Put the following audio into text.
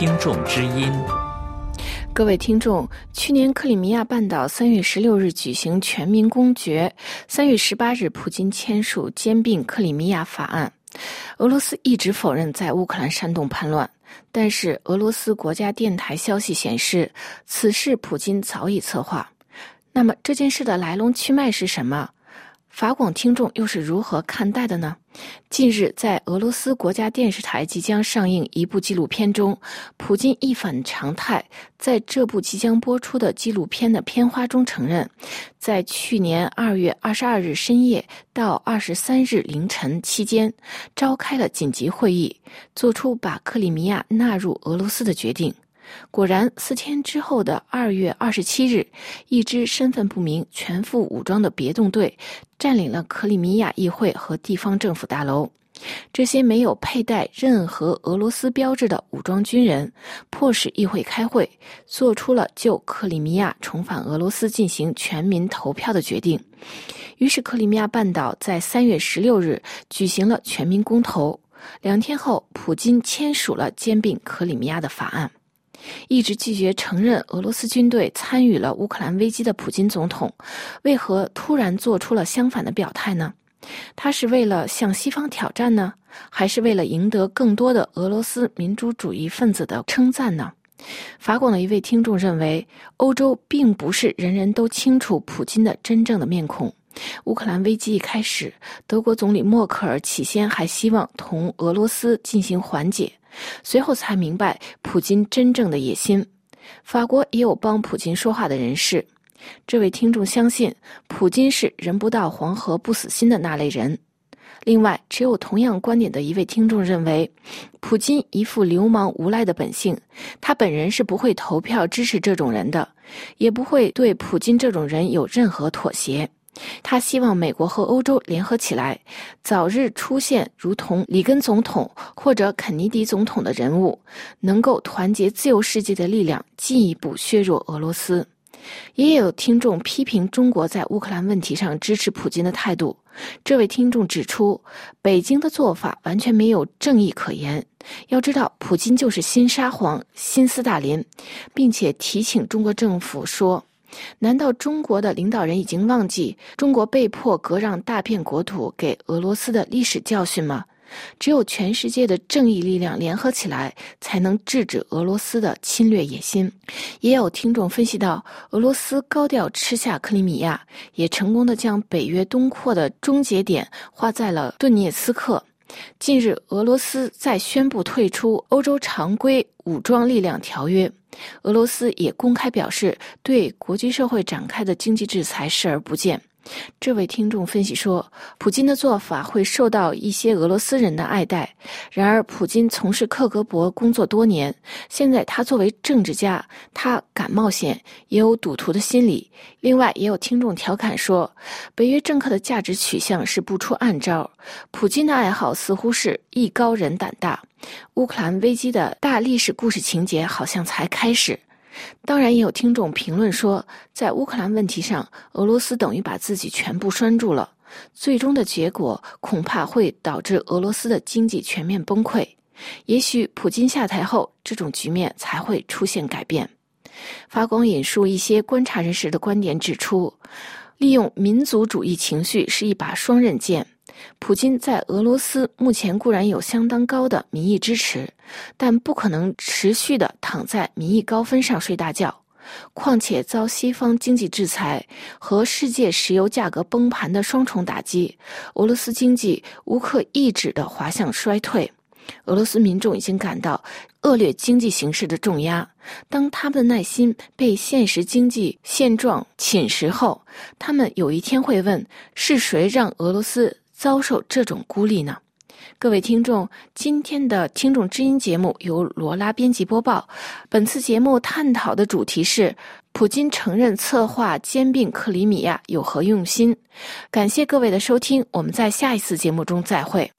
听众之音。各位听众，去年克里米亚半岛三月十六日举行全民公决，三月十八日普京签署兼并克里米亚法案。俄罗斯一直否认在乌克兰煽动叛乱，但是俄罗斯国家电台消息显示，此事普京早已策划。那么这件事的来龙去脉是什么？法广听众又是如何看待的呢？近日，在俄罗斯国家电视台即将上映一部纪录片中，普京一反常态，在这部即将播出的纪录片的片花中承认，在去年二月二十二日深夜到二十三日凌晨期间，召开了紧急会议，做出把克里米亚纳入俄罗斯的决定。果然，四天之后的二月二十七日，一支身份不明、全副武装的别动队占领了克里米亚议会和地方政府大楼。这些没有佩戴任何俄罗斯标志的武装军人，迫使议会开会，做出了就克里米亚重返俄罗斯进行全民投票的决定。于是，克里米亚半岛在三月十六日举行了全民公投。两天后，普京签署了兼并克里米亚的法案。一直拒绝承认俄罗斯军队参与了乌克兰危机的普京总统，为何突然做出了相反的表态呢？他是为了向西方挑战呢，还是为了赢得更多的俄罗斯民主主义分子的称赞呢？法广的一位听众认为，欧洲并不是人人都清楚普京的真正的面孔。乌克兰危机一开始，德国总理默克尔起先还希望同俄罗斯进行缓解。随后才明白普京真正的野心。法国也有帮普京说话的人士。这位听众相信普京是人不到黄河不死心的那类人。另外，持有同样观点的一位听众认为，普京一副流氓无赖的本性，他本人是不会投票支持这种人的，也不会对普京这种人有任何妥协。他希望美国和欧洲联合起来，早日出现如同里根总统或者肯尼迪总统的人物，能够团结自由世界的力量，进一步削弱俄罗斯。也有听众批评中国在乌克兰问题上支持普京的态度。这位听众指出，北京的做法完全没有正义可言。要知道，普京就是新沙皇、新斯大林，并且提醒中国政府说。难道中国的领导人已经忘记中国被迫割让大片国土给俄罗斯的历史教训吗？只有全世界的正义力量联合起来，才能制止俄罗斯的侵略野心。也有听众分析到，俄罗斯高调吃下克里米亚，也成功的将北约东扩的终结点画在了顿涅茨克。近日，俄罗斯在宣布退出欧洲常规武装力量条约。俄罗斯也公开表示，对国际社会展开的经济制裁视而不见。这位听众分析说，普京的做法会受到一些俄罗斯人的爱戴。然而，普京从事克格勃工作多年，现在他作为政治家，他敢冒险，也有赌徒的心理。另外，也有听众调侃说，北约政客的价值取向是不出暗招，普京的爱好似乎是艺高人胆大。乌克兰危机的大历史故事情节好像才开始。当然，也有听众评论说，在乌克兰问题上，俄罗斯等于把自己全部拴住了，最终的结果恐怕会导致俄罗斯的经济全面崩溃。也许普京下台后，这种局面才会出现改变。法广引述一些观察人士的观点指出，利用民族主义情绪是一把双刃剑。普京在俄罗斯目前固然有相当高的民意支持，但不可能持续的躺在民意高分上睡大觉。况且遭西方经济制裁和世界石油价格崩盘的双重打击，俄罗斯经济无可抑制的滑向衰退。俄罗斯民众已经感到恶劣经济形势的重压。当他们的耐心被现实经济现状侵蚀后，他们有一天会问：是谁让俄罗斯？遭受这种孤立呢？各位听众，今天的听众知音节目由罗拉编辑播报。本次节目探讨的主题是：普京承认策划兼并克里米亚有何用心？感谢各位的收听，我们在下一次节目中再会。